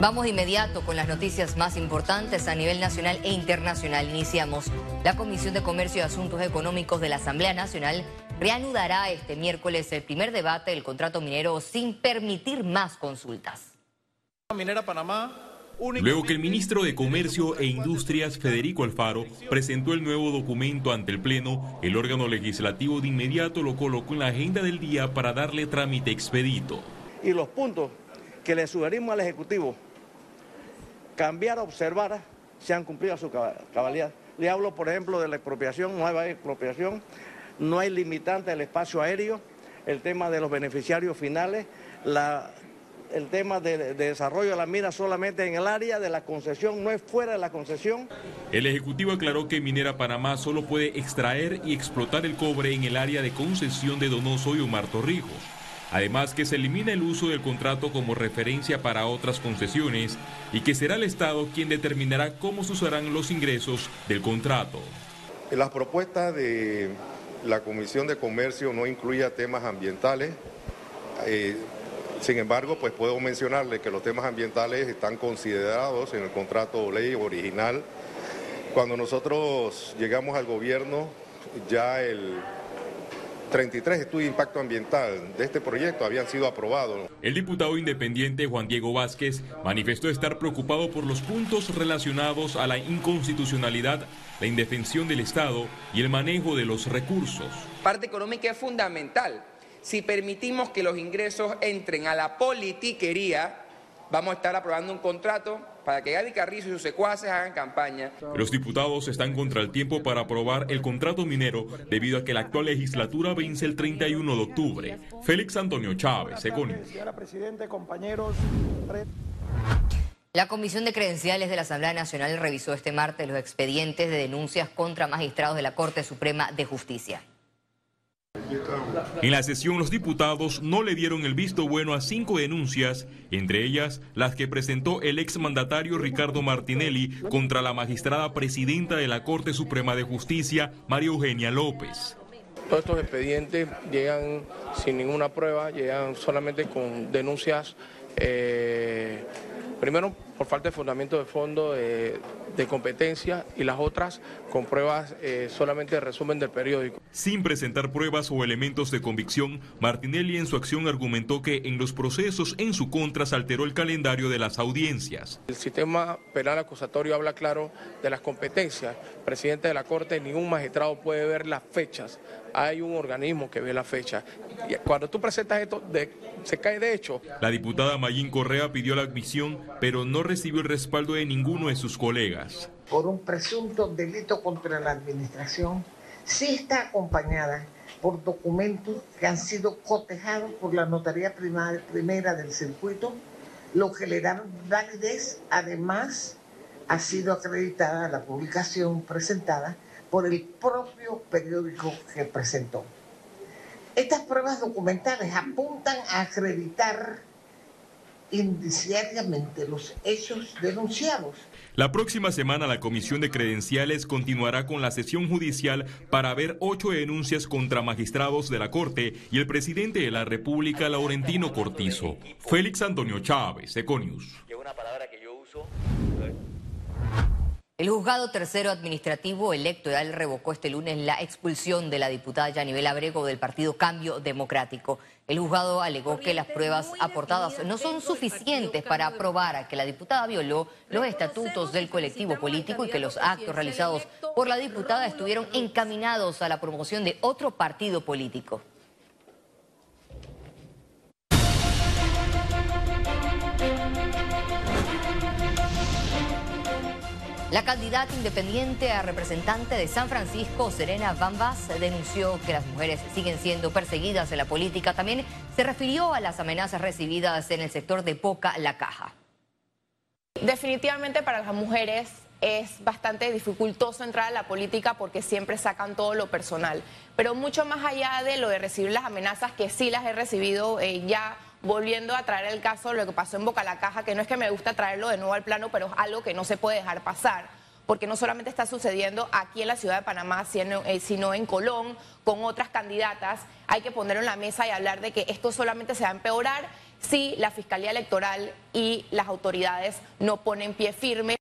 Vamos de inmediato con las noticias más importantes a nivel nacional e internacional. Iniciamos. La Comisión de Comercio y Asuntos Económicos de la Asamblea Nacional reanudará este miércoles el primer debate del contrato minero sin permitir más consultas. Minera Panamá Luego que el ministro de Comercio e Industrias, Federico Alfaro, presentó el nuevo documento ante el Pleno, el órgano legislativo de inmediato lo colocó en la agenda del día para darle trámite expedito. Y los puntos que le sugerimos al Ejecutivo cambiar, observar, se han cumplido a su cabalidad. Le hablo, por ejemplo, de la expropiación, no hay expropiación, no hay limitante del espacio aéreo, el tema de los beneficiarios finales, el tema de, desarrollo de la mina solamente en el área de la concesión, no es fuera de la concesión. El Ejecutivo aclaró que Minera Panamá solo puede extraer y explotar el cobre en el área de concesión de Donoso y Omar. Además que se elimina el uso del contrato como referencia para otras concesiones y que será el Estado quien determinará cómo se usarán los ingresos del contrato. Las propuestas de la Comisión de Comercio no incluye temas ambientales. Eh, sin embargo, pues puedo mencionarle que los temas ambientales están considerados en el contrato ley original. Cuando nosotros llegamos al gobierno, ya el 33 estudios de impacto ambiental de este proyecto habían sido aprobados. El diputado independiente Juan Diego Vázquez manifestó estar preocupado por los puntos relacionados a la inconstitucionalidad, la indefensión del Estado y el manejo de los recursos. Parte económica es fundamental. Si permitimos que los ingresos entren a la politiquería, vamos a estar aprobando un contrato para que Gaby Carrizo y sus secuaces hagan campaña. Los diputados están contra el tiempo para aprobar el contrato minero debido a que la actual legislatura vence el 31 de octubre. Félix Antonio Chávez, Econius. La Comisión de Credenciales de la Asamblea Nacional revisó este martes los expedientes de denuncias contra magistrados de la Corte Suprema de Justicia. En la sesión los diputados no le dieron el visto bueno a cinco denuncias, entre ellas las que presentó el exmandatario Ricardo Martinelli contra la magistrada presidenta de la Corte Suprema de Justicia, María Eugenia López. Todos estos expedientes llegan sin ninguna prueba, llegan solamente con denuncias, eh, primero por falta de fundamento de fondo de, competencia y las otras con pruebas eh, solamente de resumen del periódico. Sin presentar pruebas o elementos de convicción, Martinelli en su acción argumentó que en los procesos en su contra se alteró el calendario de las audiencias. El sistema penal acusatorio habla claro de las competencias. Presidente de la Corte, ningún magistrado puede ver las fechas. Hay un organismo que ve la fecha. Y cuando tú presentas esto, se cae de hecho. La diputada Mayín Correa pidió la admisión, pero no recibió el respaldo de ninguno de sus colegas. Por un presunto delito contra la administración, sí está acompañada por documentos que han sido cotejados por la notaría primera del circuito, lo que le da validez. Además, ha sido acreditada la publicación presentada por el propio periódico que presentó. Estas pruebas documentales apuntan a acreditar indiciariamente los hechos denunciados. La próxima semana la Comisión de Credenciales continuará con la sesión judicial para ver ocho denuncias contra magistrados de la Corte y el presidente de la República, Laurentino Cortizo. Félix Antonio Chávez, Econius. El juzgado tercero administrativo electoral revocó este lunes la expulsión de la diputada Yanibel Abrego del partido Cambio Democrático. El juzgado alegó que las pruebas aportadas no son suficientes para probar que la diputada violó los estatutos del colectivo político y que los actos realizados por la diputada estuvieron encaminados a la promoción de otro partido político. La candidata independiente a representante de San Francisco, Serena Bambas, denunció que las mujeres siguen siendo perseguidas en la política. También se refirió a las amenazas recibidas en el sector de Poca La Caja. Definitivamente para las mujeres es bastante dificultoso entrar a la política porque siempre sacan todo lo personal. Pero mucho más allá de lo de recibir las amenazas, que sí las he recibido eh, ya volviendo a traer el caso de lo que pasó en Boca la Caja, que no es que me gusta traerlo de nuevo al plano, pero es algo que no se puede dejar pasar porque no solamente está sucediendo aquí en la ciudad de Panamá, eh, sino, en Colón, con otras candidatas. Hay que ponerlo en la mesa y hablar de que esto solamente se va a empeorar si la Fiscalía Electoral y las autoridades no ponen pie firme.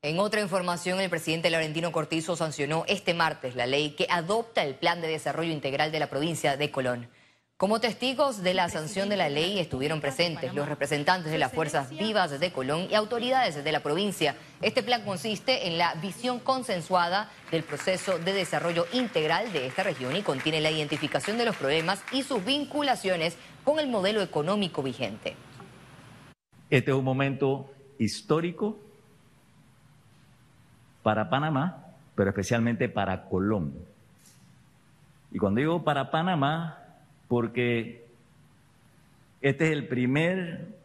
En otra información, el presidente Laurentino Cortizo sancionó este martes la ley que adopta el Plan de Desarrollo Integral de la provincia de Colón. Como testigos de la sanción de la ley estuvieron presentes los representantes de las fuerzas vivas de Colón y autoridades de la provincia. Este plan consiste en la visión consensuada del proceso de desarrollo integral de esta región y contiene la identificación de los problemas y sus vinculaciones con el modelo económico vigente. Este es un momento histórico para Panamá, pero especialmente para Colón. Y cuando digo para Panamá, porque este es el primer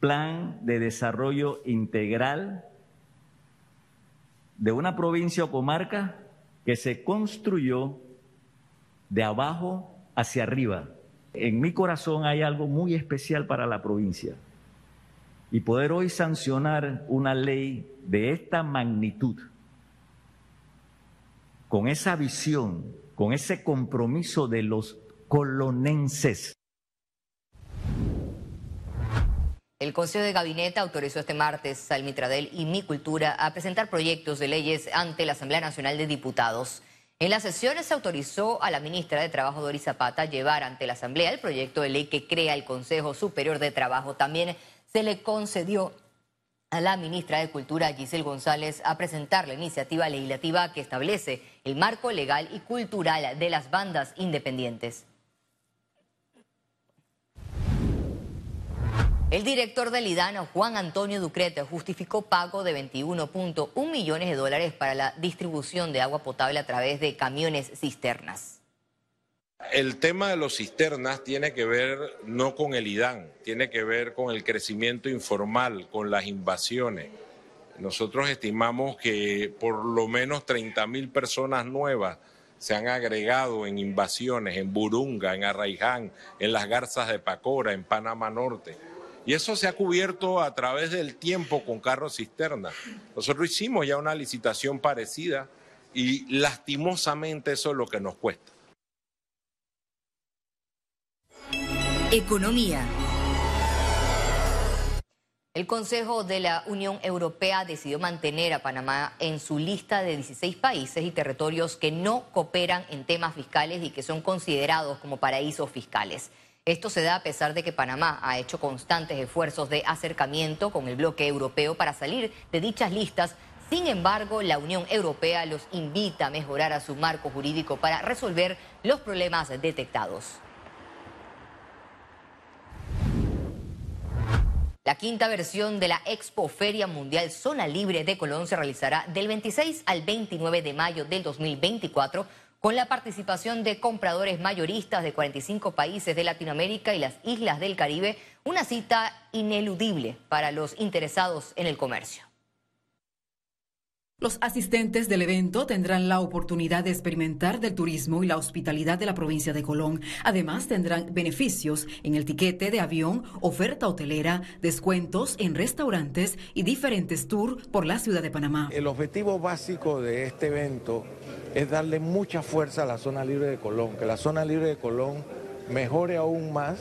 plan de desarrollo integral de una provincia o comarca que se construyó de abajo hacia arriba. En mi corazón hay algo muy especial para la provincia. Y poder hoy sancionar una ley de esta magnitud, con esa visión, con ese compromiso de los colonenses. El Consejo de Gabinete autorizó este martes al Mitradel y Mi Cultura a presentar proyectos de leyes ante la Asamblea Nacional de Diputados. En las sesiones se autorizó a la ministra de Trabajo, Doris Zapata, llevar ante la Asamblea el proyecto de ley que crea el Consejo Superior de Trabajo. También se le concedió a la ministra de Cultura, Giselle González, a presentar la iniciativa legislativa que establece el marco legal y cultural de las bandas independientes. El director del IDAN, Juan Antonio Ducrete, justificó pago de 21.1 millones de dólares para la distribución de agua potable a través de camiones cisternas. El tema de los cisternas tiene que ver no con el IDAN, tiene que ver con el crecimiento informal, con las invasiones. Nosotros estimamos que por lo menos 30 mil personas nuevas se han agregado en invasiones en Burunga, en Arraiján, en las Garzas de Pacora, en Panamá Norte. Y eso se ha cubierto a través del tiempo con carros cisterna. Nosotros hicimos ya una licitación parecida y lastimosamente eso es lo que nos cuesta. Economía. El Consejo de la Unión Europea decidió mantener a Panamá en su lista de 16 países y territorios que no cooperan en temas fiscales y que son considerados como paraísos fiscales. Esto se da a pesar de que Panamá ha hecho constantes esfuerzos de acercamiento con el bloque europeo para salir de dichas listas. Sin embargo, la Unión Europea los invita a mejorar a su marco jurídico para resolver los problemas detectados. La quinta versión de la Expo Feria Mundial Zona Libre de Colón se realizará del 26 al 29 de mayo del 2024 con la participación de compradores mayoristas de 45 países de Latinoamérica y las islas del Caribe, una cita ineludible para los interesados en el comercio. Los asistentes del evento tendrán la oportunidad de experimentar del turismo y la hospitalidad de la provincia de Colón. Además, tendrán beneficios en el tiquete de avión, oferta hotelera, descuentos en restaurantes y diferentes tours por la ciudad de Panamá. El objetivo básico de este evento es darle mucha fuerza a la zona libre de Colón, que la zona libre de Colón mejore aún más.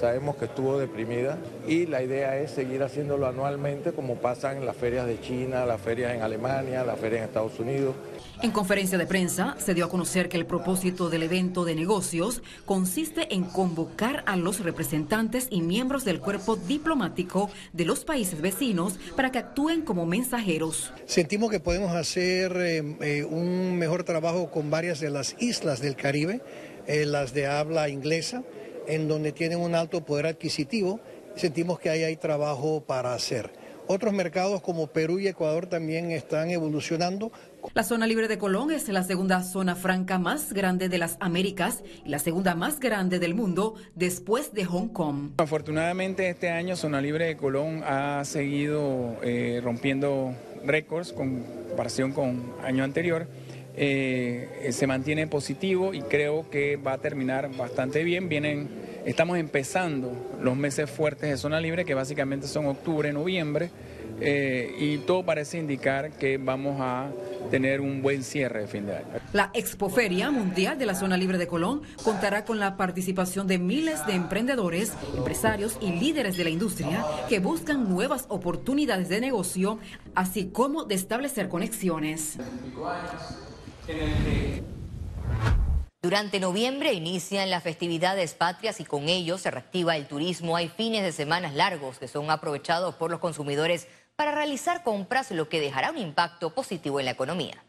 Sabemos que estuvo deprimida y la idea es seguir haciéndolo anualmente como pasa en las ferias de China, las ferias en Alemania, las ferias en Estados Unidos. En conferencia de prensa se dio a conocer que el propósito del evento de negocios consiste en convocar a los representantes y miembros del cuerpo diplomático de los países vecinos para que actúen como mensajeros. Sentimos que podemos hacer eh, eh, un mejor trabajo con varias de las islas del Caribe, eh, las de habla inglesa, en donde tienen un alto poder adquisitivo. Sentimos que ahí hay trabajo para hacer. Otros mercados como Perú y Ecuador también están evolucionando. La zona libre de Colón es la segunda zona franca más grande de las Américas y la segunda más grande del mundo después de Hong Kong. Afortunadamente este año Zona Libre de Colón ha seguido eh, rompiendo récords con comparación con año anterior. Eh, se mantiene positivo y creo que va a terminar bastante bien. Vienen Estamos empezando los meses fuertes de zona libre, que básicamente son octubre, noviembre. eh, y todo parece indicar que vamos a tener un buen cierre de fin de año. La Expoferia Mundial de la Zona Libre de Colón contará con la participación de miles de emprendedores, empresarios y líderes de la industria que buscan nuevas oportunidades de negocio, así como de establecer conexiones. Durante noviembre inician las festividades patrias y con ello se reactiva el turismo. Hay fines de semanas largos que son aprovechados por los consumidores para realizar compras, lo que dejará un impacto positivo en la economía.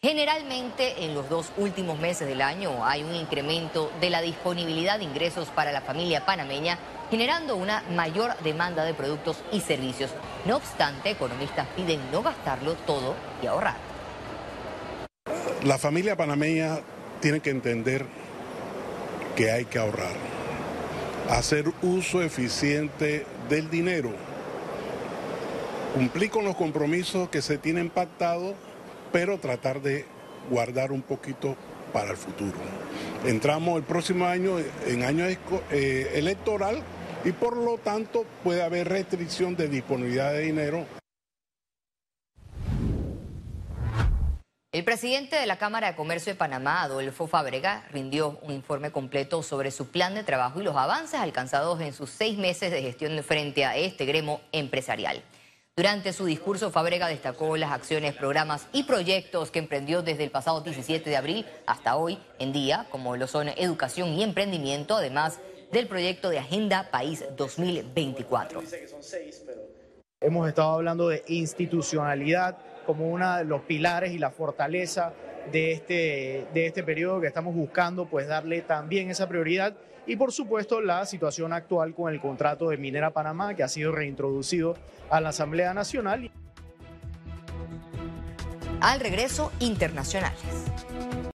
Generalmente en los dos últimos meses del año hay un incremento de la disponibilidad de ingresos para la familia panameña, generando una mayor demanda de productos y servicios. No obstante, economistas piden no gastarlo todo y ahorrar. La familia panameña tiene que entender que hay que ahorrar, hacer uso eficiente del dinero, cumplir con los compromisos que se tienen pactados, pero tratar de guardar un poquito para el futuro. Entramos el próximo año en año eh, electoral y por lo tanto puede haber restricción de disponibilidad de dinero El presidente de la Cámara de Comercio de Panamá, Adolfo Fábrega, rindió un informe completo sobre su plan de trabajo y los avances alcanzados en sus seis meses de gestión frente a este gremo empresarial. Durante su discurso, Fábrega destacó las acciones, programas y proyectos que emprendió desde el pasado 17 de abril hasta hoy en día, como lo son educación y emprendimiento, además del proyecto de Agenda País 2024. Hemos estado hablando de institucionalidad, como uno de los pilares y la fortaleza de este, de este periodo que estamos buscando, pues darle también esa prioridad. Y por supuesto la situación actual con el contrato de Minera Panamá, que ha sido reintroducido a la Asamblea Nacional. Al regreso internacional.